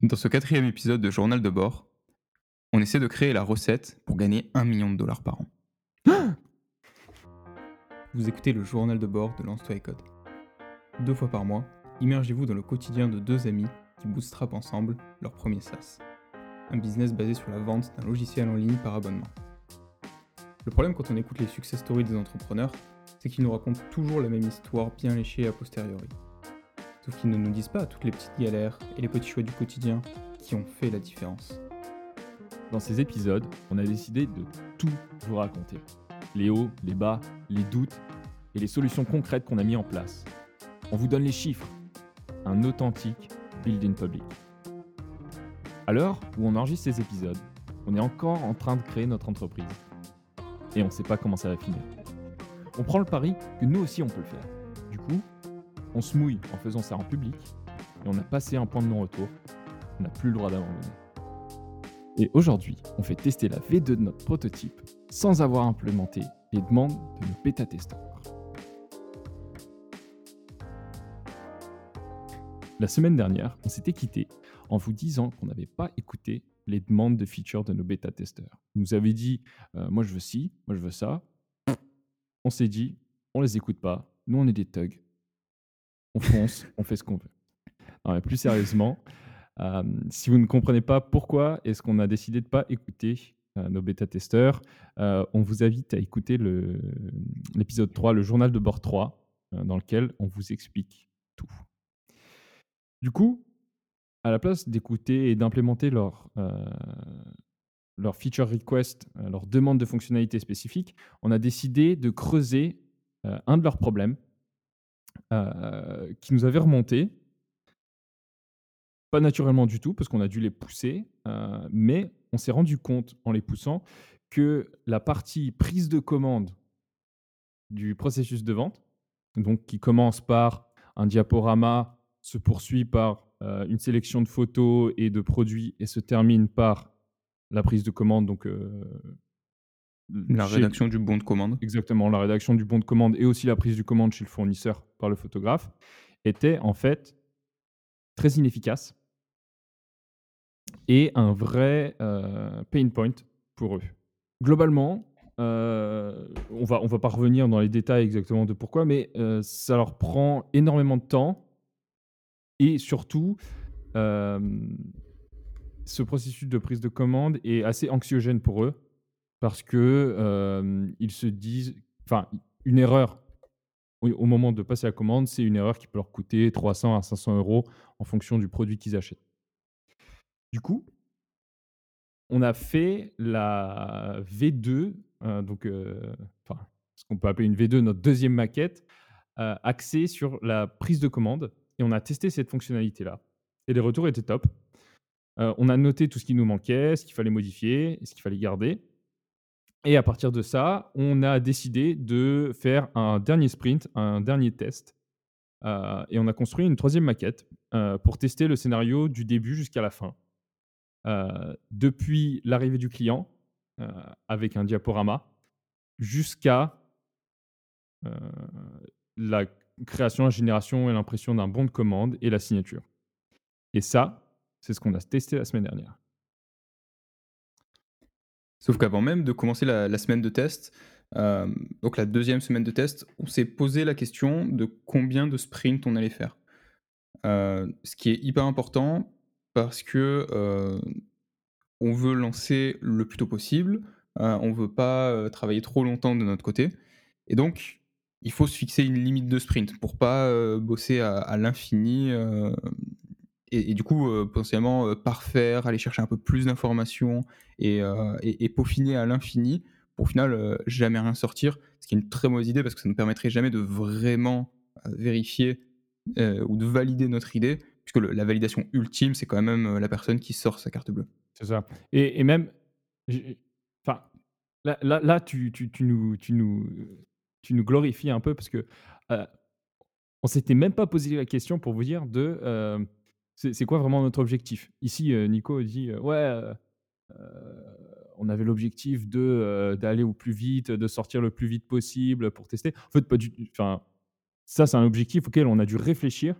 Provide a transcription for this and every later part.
Dans ce quatrième épisode de Journal de bord, on essaie de créer la recette pour gagner un million de dollars par an. Vous écoutez le Journal de bord de Lance-toi et Code. Deux fois par mois, immergez-vous dans le quotidien de deux amis qui bootstrapent ensemble leur premier SaaS. Un business basé sur la vente d'un logiciel en ligne par abonnement. Le problème quand on écoute les success stories des entrepreneurs, c'est qu'ils nous racontent toujours la même histoire bien léchée a posteriori. Sauf qu'ils ne nous disent pas toutes les petites galères et les petits choix du quotidien qui ont fait la différence. Dans ces épisodes, on a décidé de tout vous raconter. Les hauts, les bas, les doutes et les solutions concrètes qu'on a mis en place. On vous donne les chiffres. Un authentique building public. À l'heure où on enregistre ces épisodes, on est encore en train de créer notre entreprise. Et on ne sait pas comment ça va finir. On prend le pari que nous aussi on peut le faire. Du coup, on se mouille en faisant ça en public et on a passé un point de non-retour. On n'a plus le droit d'abandonner. Et aujourd'hui, on fait tester la V2 de notre prototype sans avoir implémenté les demandes de nos bêta-testeurs. La semaine dernière, on s'était quitté en vous disant qu'on n'avait pas écouté les demandes de features de nos bêta-testeurs. Ils nous avaient dit euh, Moi je veux ci, moi je veux ça. On s'est dit On les écoute pas, nous on est des thugs, on on fait ce qu'on veut. Plus sérieusement, euh, si vous ne comprenez pas pourquoi est-ce qu'on a décidé de ne pas écouter euh, nos bêta-testeurs, euh, on vous invite à écouter l'épisode 3, le journal de bord 3, dans lequel on vous explique tout. Du coup, à la place d'écouter et d'implémenter leur, leur feature request, leur demande de fonctionnalités spécifiques, on a décidé de creuser un de leurs problèmes euh, qui nous avaient remonté. Pas naturellement du tout, parce qu'on a dû les pousser, euh, mais on s'est rendu compte en les poussant que la partie prise de commande du processus de vente, donc qui commence par un diaporama, se poursuit par euh, une sélection de photos et de produits et se termine par la prise de commande, donc la rédaction du bon de commande. Exactement, la rédaction du bon de commande et aussi la prise du commande chez le fournisseur par le photographe était en fait très inefficace et un vrai euh, pain point pour eux. Globalement, euh, on va on va pas revenir dans les détails exactement de pourquoi, mais euh, ça leur prend énormément de temps et surtout ce processus de prise de commande est assez anxiogène pour eux parce que ils se disent, enfin, une erreur au moment de passer la commande, c'est une erreur qui peut leur coûter 300 à 500 euros en fonction du produit qu'ils achètent. Du coup, on a fait la V2, donc, enfin, ce qu'on peut appeler une V2, notre deuxième maquette, axée sur la prise de commande, et on a testé cette fonctionnalité-là. Et les retours étaient top. on a noté tout ce qui nous manquait, ce qu'il fallait modifier, ce qu'il fallait garder. Et à partir de ça, on a décidé de faire un dernier sprint, un dernier test. Euh, et on a construit une troisième maquette euh, pour tester le scénario du début jusqu'à la fin. Euh, depuis l'arrivée du client, avec un diaporama, jusqu'à la création, la génération et l'impression d'un bon de commande et la signature. Et ça, c'est ce qu'on a testé la semaine dernière. Sauf qu'avant même de commencer la, semaine de test, euh, donc la deuxième semaine de test, on s'est posé la question de combien de sprints on allait faire. Euh, ce qui est hyper important parce que euh, on veut lancer le plus tôt possible, on veut pas travailler trop longtemps de notre côté, et donc il faut se fixer une limite de sprint pour pas bosser à l'infini et, du coup, euh, potentiellement euh, parfaire, aller chercher un peu plus d'informations et, euh, peaufiner à l'infini pour au final jamais rien sortir, ce qui est une très mauvaise idée parce que ça ne permettrait jamais de vraiment vérifier ou de valider notre idée, puisque la validation ultime, c'est quand même la personne qui sort sa carte bleue. C'est ça. Et, même, enfin, là, là, là tu, tu, tu, nous, tu, nous, tu nous glorifies un peu parce que on s'était même pas posé la question pour vous dire de c'est quoi vraiment notre objectif? Ici, euh, Nico dit euh, Ouais, euh, on avait l'objectif d'aller au plus vite, de sortir le plus vite possible pour tester. En fait, pas du Enfin, ça, c'est un objectif auquel on a dû réfléchir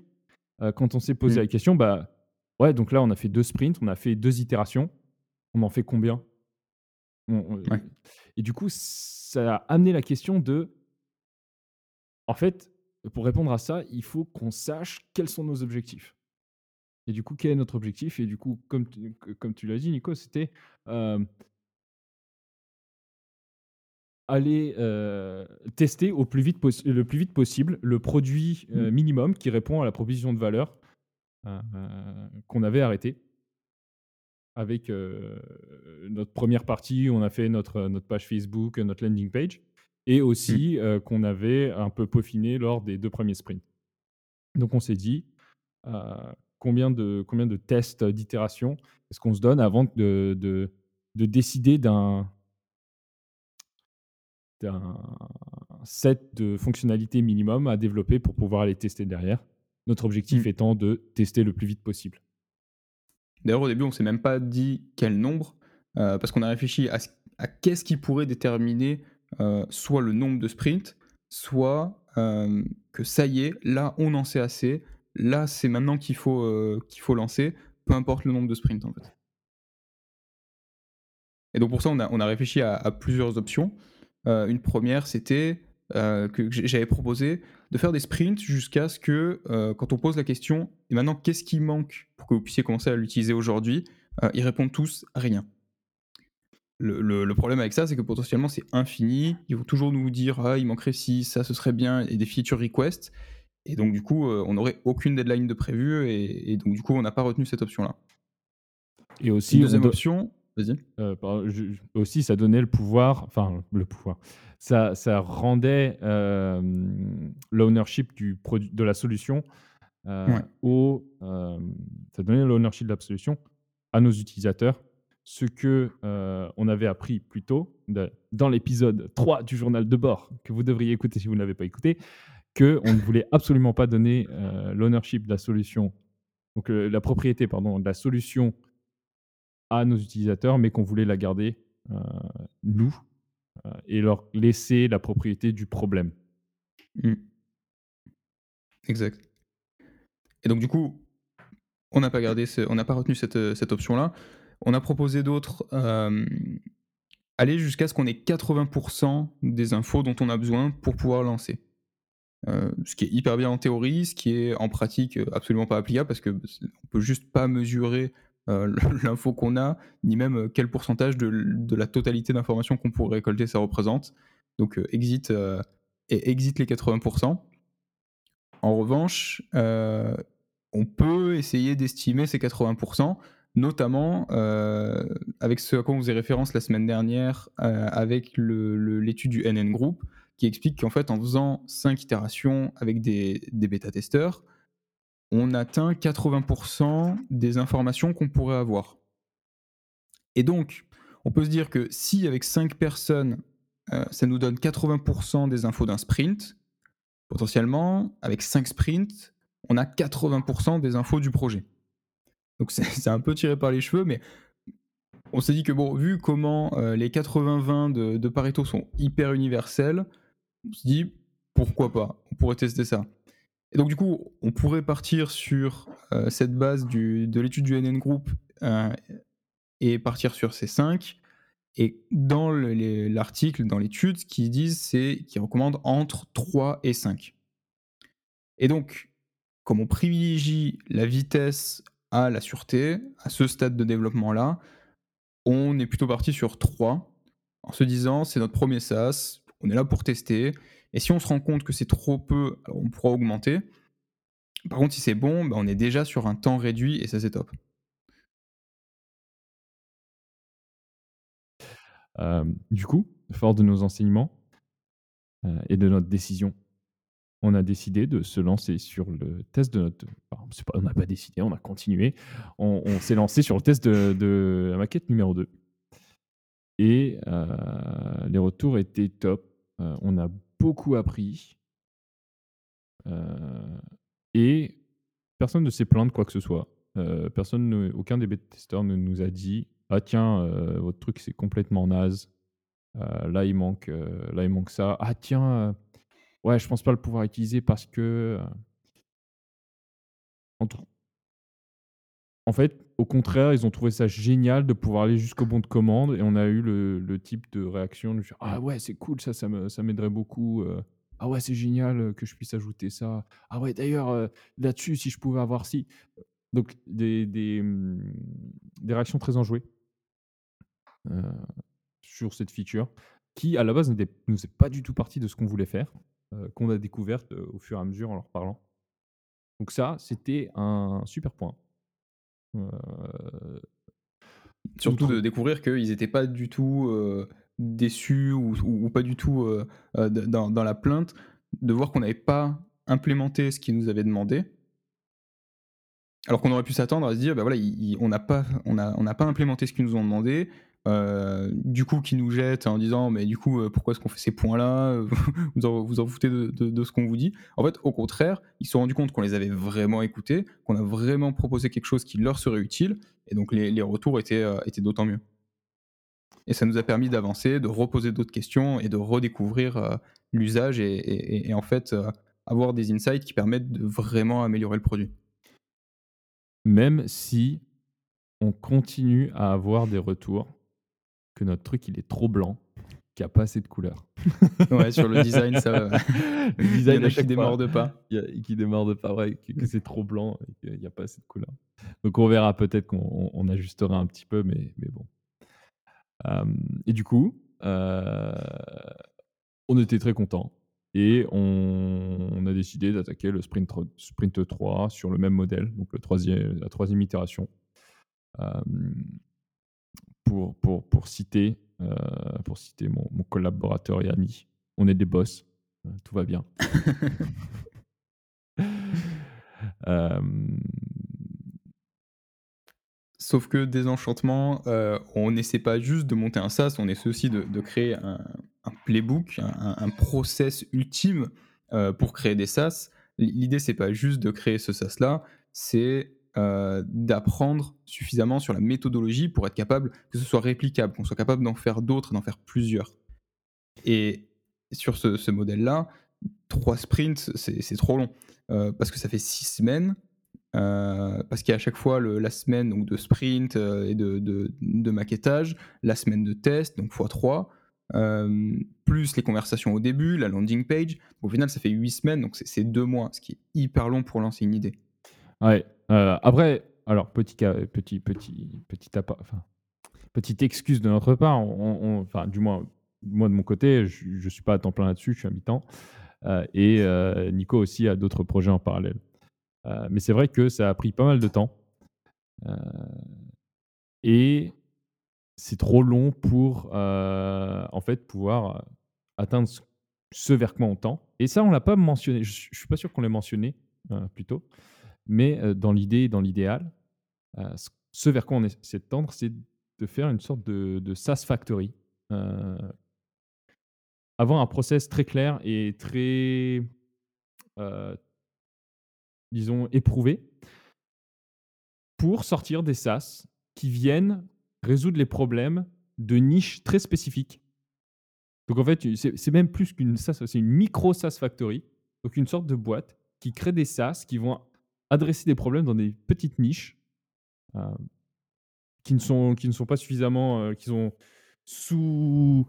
quand on s'est posé mmh. la question. Bah, Ouais, donc là, on a fait 2 sprints, on a fait 2 itérations. On en fait combien? On on Ouais. et du coup, ça a amené la question de en fait, pour répondre à ça, il faut qu'on sache quels sont nos objectifs. Et du coup, quel est notre objectif? Et du coup, comme tu comme tu l'as dit Nico, c'était, aller, tester au plus vite le plus vite possible le produit, Mmh. minimum qui répond à la proposition de valeur, qu'on avait arrêté avec, notre première partie où on a fait notre, notre page Facebook, notre landing page et Mmh. aussi, qu'on avait un peu peaufiné lors des 2 premiers sprints. Donc on s'est dit, combien de combien de tests d'itération est-ce qu'on se donne avant de de de décider d'un set de fonctionnalités minimum à développer pour pouvoir les tester derrière? Notre objectif Mmh. étant de tester le plus vite possible. D'ailleurs, au début, on s'est même pas dit quel nombre, heu, parce qu'on a réfléchi à ce à qu'est-ce qui pourrait déterminer, heu, soit le nombre de sprints, soit, que ça y est, là, on en sait assez. Là, c'est maintenant qu'il faut, heu, qu'il faut lancer, peu importe le nombre de sprints, en fait. Et donc pour ça, on a réfléchi à à plusieurs options. Heu, une première, c'était, heu, que j'avais proposé de faire des sprints jusqu'à ce que, quand on pose la question: «Et maintenant, qu'est-ce qui manque pour que vous puissiez commencer à l'utiliser aujourd'hui?» ils répondent tous: «Rien». Le le le problème avec ça, c'est que potentiellement, c'est infini. Ils vont toujours nous dire: «Ah, il manquerait ci, ça, ce serait bien» et des feature requests et donc du coup, heu, on n'aurait aucune deadline de prévue et et donc du coup, on n'a pas retenu cette option-là. Et aussi, deuxième do option vas-y. je aussi ça donnait le pouvoir, enfin le pouvoir, ça ça rendait, hem, l'ownership de la solution, Ouais. au, ça donnait l'ownership de la solution à nos utilisateurs. Ce que, on avait appris plus tôt de dans l'épisode 3 du journal de bord que vous devriez écouter si vous ne l'avez pas écouté, qu'on ne voulait absolument pas donner, heu, l'ownership de la solution, donc heu, la propriété pardon, de la solution à nos utilisateurs, mais qu'on voulait la garder, heu, nous, heu et leur laisser la propriété du problème. Mmh. Exact. Et donc du coup, on n'a pas pas retenu cette, cette option-là. On a proposé d'autres, aller jusqu'à ce qu'on ait 80% des infos dont on a besoin pour pouvoir lancer. Heu, ce qui est hyper bien en théorie, ce qui est en pratique, heu, absolument pas applicable parce que, bah, c'est on peut juste pas mesurer, heu, l'info qu'on a, ni même, quel pourcentage de la totalité d'informations qu'on pourrait récolter ça représente. Donc, exit, et exit les 80 En revanche, on peut essayer d'estimer ces 80% notamment, avec ce à quoi on faisait référence la semaine dernière, avec l'étude du NN Group, qui explique qu'en fait, en faisant 5 itérations avec des bêta-testeurs, on atteint 80% des informations qu'on pourrait avoir. Et donc, on peut se dire que si avec 5 personnes, heu, ça nous donne 80% des infos d'un sprint, Potentiellement, avec 5 sprints, on a 80% des infos du projet. Donc c'est un peu tiré par les cheveux, mais on s'est dit que bon, vu comment, heu, les 80-20 de de Pareto sont hyper universels, on se dit: «Pourquoi pas? On pourrait tester ça» et donc du coup, on pourrait partir sur, heu, cette base du de l'étude du NN Group, heu et partir sur ces 5 et dans l'article, dans l'étude, ce qu'ils disent, c'est qu'ils recommandent entre 3 et 5 et donc comme on privilégie la vitesse à la sûreté, à ce stade de développement-là, on est plutôt parti sur 3, en se disant: «C'est notre premier SaaS, on est là pour tester et si on se rend compte que c'est trop peu, on pourra augmenter. Par contre, si c'est bon, bah, on est déjà sur un temps réduit et ça, c'est top». Du coup, fort de nos enseignements, heu et de notre décision, on a décidé de se lancer sur le test de notre on n'a pas décidé, on a continué. On s'est lancé sur le test de la maquette numéro 2 et heu, les retours étaient top. Heu, on a beaucoup appris, heu et personne ne s'est plaint de quoi que ce soit. Heu, personne ne aucun des bêta-testeurs ne nous a dit: «Ah tiens, votre truc, c'est complètement naze. Là, il manque, ça. Ah tiens, ouais, je pense pas le pouvoir utiliser parce que, heu» entre en fait, au contraire, ils ont trouvé ça génial de pouvoir aller jusqu'au bon de commande et on a eu le type de réaction de dire: «Ah ouais, c'est cool ça, ça m'aiderait beaucoup, heu. Ah ouais, c'est génial, heu, que je puisse ajouter ça. Ah ouais, d'ailleurs, heu, là-dessus, si je pouvais avoir ci». Donc des mmh, des réactions très enjouées heu, sur cette feature qui, à la base, ne faisait pas du tout partie de ce qu'on voulait faire, qu'on a découverte, au fur et à mesure en leur parlant. Donc ça, c'était un super point. Heu, Surtout de découvrir qu'ils étaient pas du tout, heu, déçus ou ou ou pas du tout, d dans dans la plainte, de voir qu'on n'avait pas implémenté ce qu'ils nous avaient demandé. Alors qu'on aurait pu s'attendre à se dire: «Bah, voilà, i i on n'a pas on a on n'a pas implémenté ce qu'ils nous ont demandé», heu, du coup, qu'ils nous jettent en disant: «Mais du coup, heu, pourquoi est-ce qu'on fait ces points-là? Heu, vous en vous en foutez de ce qu'on vous dit?» en fait, au contraire, ils se sont rendus compte qu'on les avait vraiment écoutés, qu'on a vraiment proposé quelque chose qui leur serait utile et donc les retours étaient, d'autant mieux. Et ça nous a permis d'avancer, de reposer d'autres questions et de redécouvrir, l'usage et en fait, avoir des insights qui permettent de vraiment améliorer le produit. Même si on continue à avoir des retours que notre truc, il est trop blanc, qu'il y a pas assez de couleurs. Ouais, sur le design, ça, Le il y design en a qui démordent pas. il y a qui pas, ouais, que que c'est trop blanc et qu'il y a pas assez de couleurs. Donc on verra, peut-être qu'on on on ajustera un petit peu, mais mais bon. Et du coup, heu, on était très contents et on on a décidé d'attaquer le sprint sprint 3 sur le même modèle, donc le troisiè la 3e itération. Pour pour pour citer, heu, pour citer mon mon collaborateur et ami: «On est des boss, heu, tout va bien». Hem Sauf que Désenchantement, on essaie pas juste de monter un SaaS, on essaie aussi de de créer un un playbook, un un process ultime, pour créer des SaaS. L'i l'idée, c'est pas juste de créer ce SaaS-là, c'est, heu, d'apprendre suffisamment sur la méthodologie pour être capable que ce soit réplicable, qu'on soit capable d'en faire d'autres, d'en faire plusieurs. Et sur ce modèle-là, 3 sprints, c'est trop long, heu, parce que ça fait 6 semaines, heu, parce qu'il chaque fois la semaine donc de sprint, et de de maquettage, la semaine de test, donc fois 3, hem, plus les conversations au début, la landing page. Au final, ça fait 8 semaines, donc c'est 2 mois, ce qui est hyper long pour lancer une idée. Ouais, heu, après, alors petit petit petit petit enfin, petite excuse de notre part, enfin, du moins, moi de mon côté, je je suis pas à temps plein là-dessus, je suis à mi-temps, heu et heu, Nico aussi a d'autres projets en parallèle. Heu, mais c'est vrai que ça a pris pas mal de temps, et c'est trop long pour, en fait, pouvoir, atteindre ce vers quoi on tend et ça, on l'a pas mentionné. Je je suis pas sûr qu'on l'ait mentionné, heu, plus tôt, mais dans l'idée, dans l'idéal, ce vers quoi on essaie de tendre, c'est de faire une sorte de SaaS Factory, heu avoir un process très clair et très, disons éprouvé pour sortir des SaaS qui viennent résoudre les problèmes de niches très spécifiques. Donc en fait, c'est même plus qu'une SaaS, c'est une micro SaaS Factory, donc une sorte de boîte qui crée des SaaS qui vont adresser des problèmes dans des petites niches, hem, qui ne sont qui ne sont pas suffisamment, heu, qui sont sous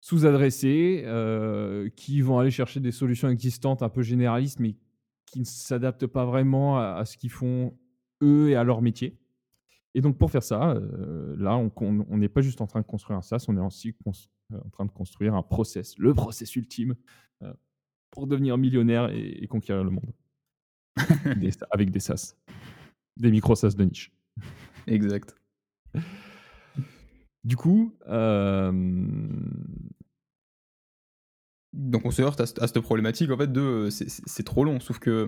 sous-adressées, heu, qui vont aller chercher des solutions existantes un peu généralistes, mais qui ne s'adaptent pas vraiment à ce qu'ils font eux et à leur métier et donc pour faire ça, là, on n'est pas juste en train de construire un SaaS, on est aussi en train de construire un process, le process ultime, pour devenir millionnaire et conquérir le monde. Des avec des SaaS, des micro SaaS de niche. Exact. Du coup, hem Donc on se heurte à cette à cette problématique en fait de, heu, c'est trop long, sauf qu'on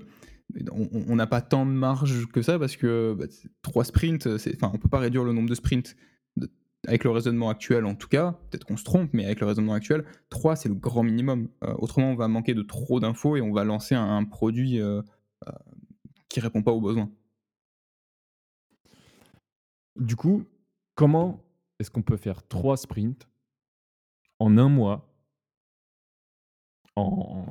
on n'a pas tant de marge que ça parce que, bah, 3 sprints, enfin, on peut pas réduire le nombre de sprints de avec le raisonnement actuel en tout cas, peut-être qu'on se trompe, mais avec le raisonnement actuel, 3 c'est le grand minimum. Heu, autrement, on va manquer de trop d'infos et on va lancer un un produit, qui répond pas aux besoins. Du coup, comment est-ce qu'on peut faire 3 sprints en 1 mois en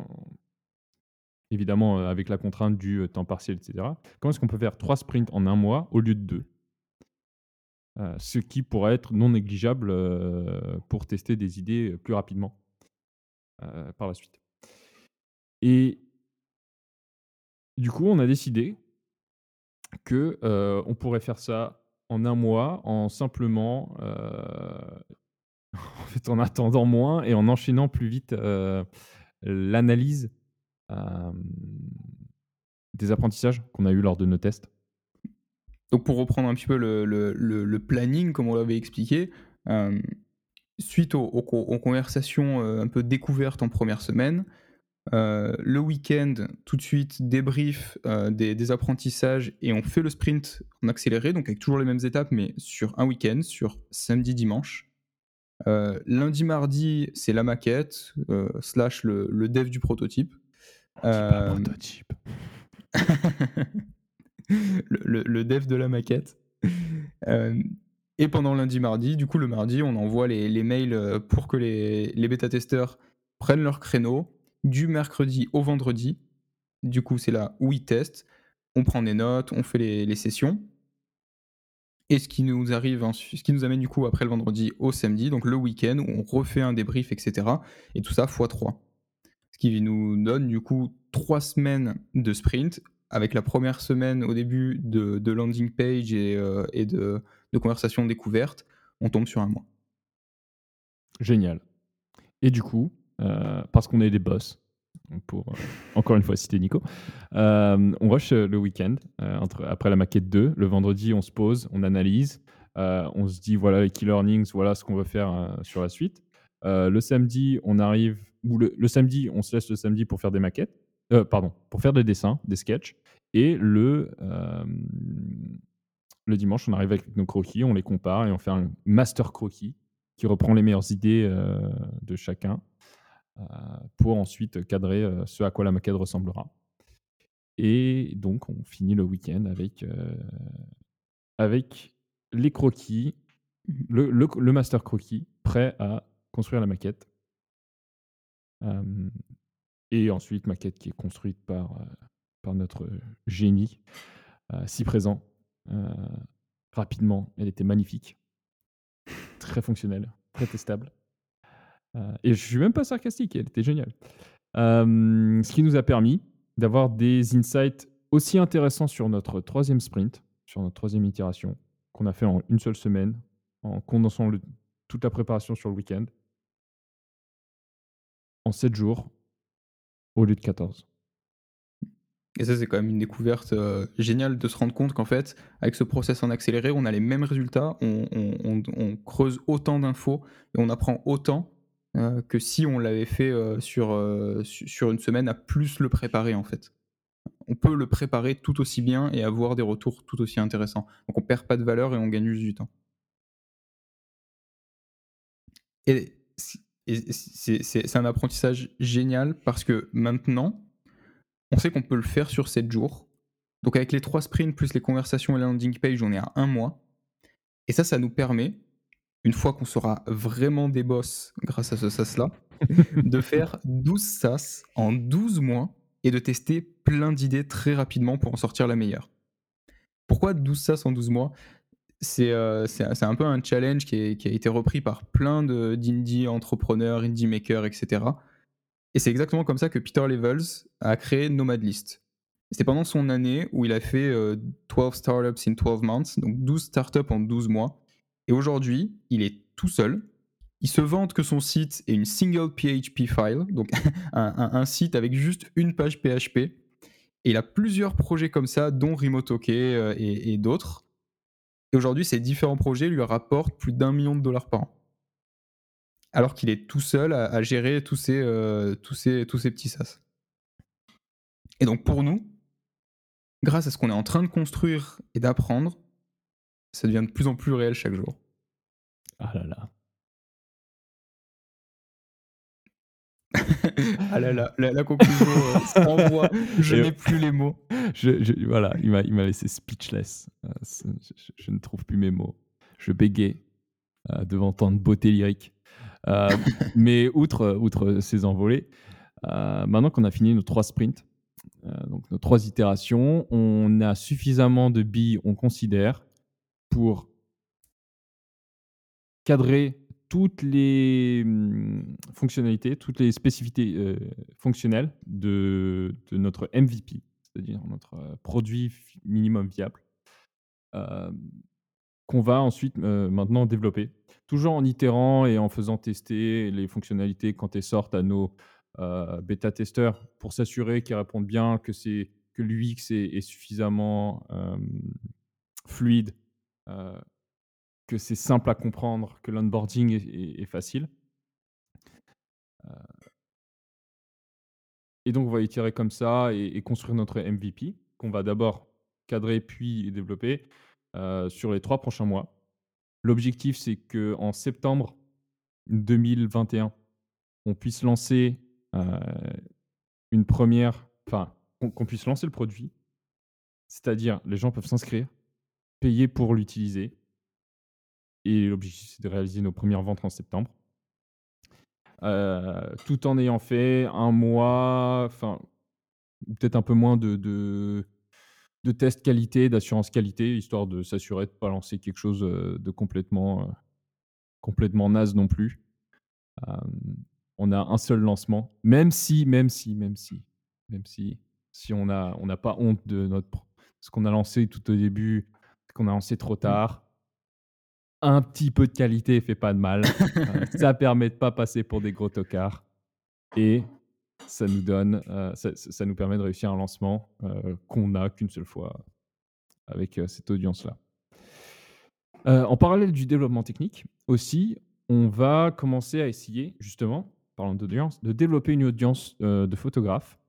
évidemment, heu, avec la contrainte du, heu, temps partiel et cetera. Comment est-ce qu'on peut faire 3 sprints en un mois au lieu de 2? Heu, ce qui pourrait être non négligeable, pour tester des idées, plus rapidement, par la suite. Et du coup, on a décidé que, heu, on pourrait faire ça en un mois en simplement, heu, en attendant moins et en enchaînant plus vite, heu, l'analyse, des apprentissages qu'on a eu lors de nos tests. Donc pour reprendre un petit peu le planning comme on l'avait expliqué, suite aux aux con aux conversations, un peu découvertes en première semaine, heu, le week-end, tout de suite débrief, heu, des des apprentissages et on fait le sprint en accéléré, donc avec toujours les mêmes étapes, mais sur un week-end, sur samedi, dimanche. Heu, lundi, mardi, c'est la maquette, slash le le dev du prototype. Pas prototype. le le le dev de la maquette. Et pendant lundi, mardi, du coup, le mardi, on envoie les les mails, pour que les les bêta-testeurs prennent leur créneau du mercredi au vendredi. Du coup, c'est là où ils testent. On prend des notes, on fait les sessions et ce qui nous arrive ce qui nous amène du coup après le vendredi au samedi, donc le week-end où on refait un débrief et cetera et tout ça fois 3. Ce qui nous donne du coup 3 semaines de sprint avec la première semaine au début de landing page et de de conversation découverte, on tombe sur un mois. Génial. Et du coup, heu, parce qu'on est des boss, pour, heu, encore une fois citer Nico, hem, on rush, le week-end, entre après la maquette 2. Le vendredi, on se pose, on analyse, on se dit: «Voilà les key learnings, voilà ce qu'on veut faire, sur la suite». Le samedi, on arrive ou le le samedi, on se laisse le samedi pour faire des maquettes, pardon, pour faire des dessins, des sketchs et le, le dimanche, on arrive avec nos croquis, on les compare et on fait un master croquis qui reprend les meilleures idées, de chacun, pour ensuite cadrer, heu, ce à quoi la maquette ressemblera. Et donc on finit le week-end avec, avec les croquis, Mmh le le le master croquis prêt à construire la maquette. Et ensuite maquette qui est construite par, notre, génie, si présent, rapidement. Elle était magnifique, très fonctionnelle, très testable, et je suis même pas sarcastique, elle était géniale. Hem, ce qui nous a permis d'avoir des insights aussi intéressants sur notre troisième sprint, sur notre troisième itération, qu'on a fait en une seule semaine, en condensant toute la préparation sur le week-end en 7 jours au lieu de 14. et ça, c'est quand même une découverte, heu, géniale de se rendre compte qu'en fait, avec ce process en accéléré, on a les mêmes résultats, on creuse autant d'infos et on apprend autant, heu, que si on l'avait fait, heu, sur, su sur une semaine à plus le préparer, en fait. On peut le préparer tout aussi bien et avoir des retours tout aussi intéressants. Donc on perd pas de valeur et on gagne juste du temps. Et c'est un apprentissage génial parce que maintenant, on sait qu'on peut le faire sur 7 jours. Donc avec les 3 sprints plus les conversations et la landing page, on est à un mois et ça, ça nous permet, une fois qu'on sera vraiment des boss grâce à ce SaaS-là, de faire 12 SaaS en 12 mois et de tester plein d'idées très rapidement pour en sortir la meilleure. Pourquoi 12 SaaS en 12 mois? C'est, c'est un peu un challenge qui est qui a été repris par plein de d'indie entrepreneurs, indie makers et cetera et c'est exactement comme ça que Peter Levels a créé Nomadlist. C'était pendant son année où il a fait, heu, 12 startups in 12 months, donc 12 startups en 12 mois et aujourd'hui, il est tout seul. Il se vante que son site est une single PHP file, donc un site avec juste une page PHP et il a plusieurs projets comme ça, dont Remote-OK, heu et d'autres et aujourd'hui, ces différents projets lui rapportent plus d'un million de dollars par an. Alors qu'il est tout seul à, gérer tous ces, euh, tous, ces, tous ces petits sas. Et donc pour nous, grâce à ce qu'on est en train de construire et d'apprendre, ça devient de plus en plus réel chaque jour. Ah là là. ah là là, la, la conclusion euh, sans voix, je n'ai plus les mots. Je, je- voilà, il m'a, il m'a laissé speechless. Euh, je, ne trouve plus mes mots. Je bégais euh, devant tant de beauté lyrique. Euh, mais outre, outre ces envolées, maintenant qu'on a fini nos trois sprints, donc nos 3 itérations. On a suffisamment de billes, on considère, pour cadrer toutes les, mmh, fonctionnalités, toutes les spécificités, heu, fonctionnelles de notre MVP, c'est-à-dire notre, heu, produit minimum viable, hem, qu'on va ensuite, maintenant développer. Toujours en itérant et en faisant tester les fonctionnalités quand elles sortent à nos, bêta-testeurs pour s'assurer qu'elles répondent bien, que que l'UX est suffisamment, fluide, heu, que c'est simple à comprendre, que l'onboarding est facile. Heu et donc on va itérer comme ça et construire notre MVP qu'on va d'abord cadrer puis développer, heu, sur les 3 prochains mois. L'objectif, c'est qu'en septembre 2021, on puisse lancer, une première enfin, qu'on puisse lancer le produit. C'est-à-dire, les gens peuvent s'inscrire, payer pour l'utiliser et l'objectif, c'est de réaliser nos premières ventes en septembre. Heu, tout en ayant fait 1 mois, enfin, peut-être un peu moins de de tests qualité, d'assurance qualité, histoire de s'assurer de pas lancer quelque chose, heu, de complètement, heu, complètement naze non plus. On a un seul lancement, même si même si même si même si si on a on n'a pas honte de notre ce qu'on a lancé tout au début, qu'on a lancé trop Mmh. tard. Un petit peu de qualité fait pas de mal, heu, ça permet de pas passer pour des gros tocards et ça nous donne, heu, ça nous permet de réussir un lancement, heu, qu'on n'a qu'une seule fois avec, cette audience-là. En parallèle du développement technique, aussi, on va commencer à essayer justement, parlant d'audience, de développer une audience, de photographes,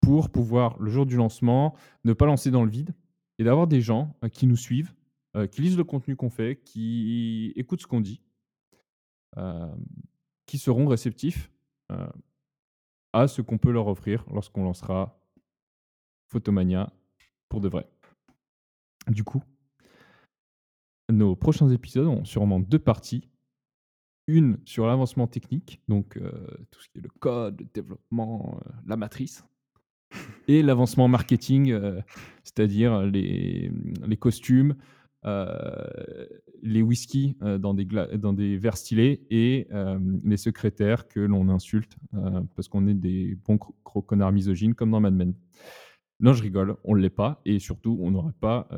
pour pouvoir, le jour du lancement, ne pas lancer dans le vide et d'avoir des gens, qui nous suivent, qui lisent le contenu qu'on fait, qui écoutent ce qu'on dit qui seront réceptifs, à ce qu'on peut leur offrir lorsqu'on lancera Photomania pour de vrai. Du coup nos prochains épisodes ont sûrement 2 parties. Une sur l'avancement technique, donc tout ce qui est le code, le développement, la matrice et l'avancement marketing, heu, c'est-à-dire les, costumes, heu, les whisky, heu, dans des verres stylés et les secrétaires que l'on insulte, parce qu'on est des bons gros connards misogynes comme dans Mad Men. Non, je rigole, on l'est pas et surtout on n'aurait pas,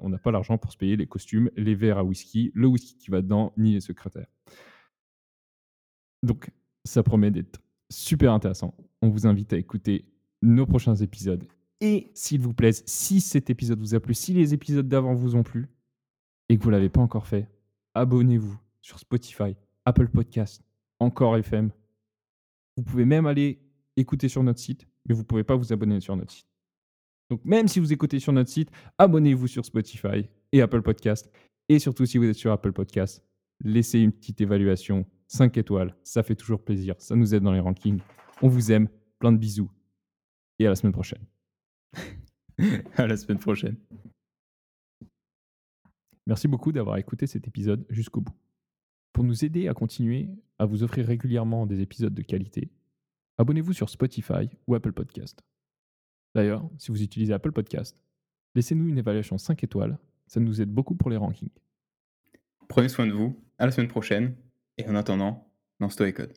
on n'a pas l'argent pour se payer les costumes, les verres à whisky, le whisky qui va dedans, ni les secrétaires. Donc ça promet d'être super intéressant. On vous invite à écouter nos prochains épisodes et s'il vous plaise, si cet épisode vous a plu, si les épisodes d'avant vous ont plu et que vous l'avez pas encore fait, abonnez-vous sur Spotify, Apple Podcasts, Encore FM. Vous pouvez même aller écouter sur notre site, mais vous pouvez pas vous abonner sur notre site. Donc même si vous écoutez sur notre site, abonnez-vous sur Spotify et Apple Podcasts et surtout si vous êtes sur Apple Podcasts, laissez une petite évaluation 5 étoiles, ça fait toujours plaisir, ça nous aide dans les rankings. On vous aime, plein de bisous et à la semaine prochaine. À la semaine prochaine. Merci beaucoup d'avoir écouté cet épisode jusqu'au bout. Pour nous aider à continuer à vous offrir régulièrement des épisodes de qualité, abonnez-vous sur Spotify ou Apple Podcasts. D'ailleurs, si vous utilisez Apple Podcasts, laissez-nous une évaluation 5 étoiles, ça nous aide beaucoup pour les rankings. Prenez soin de vous, à la semaine prochaine et en attendant, lance-toi et code.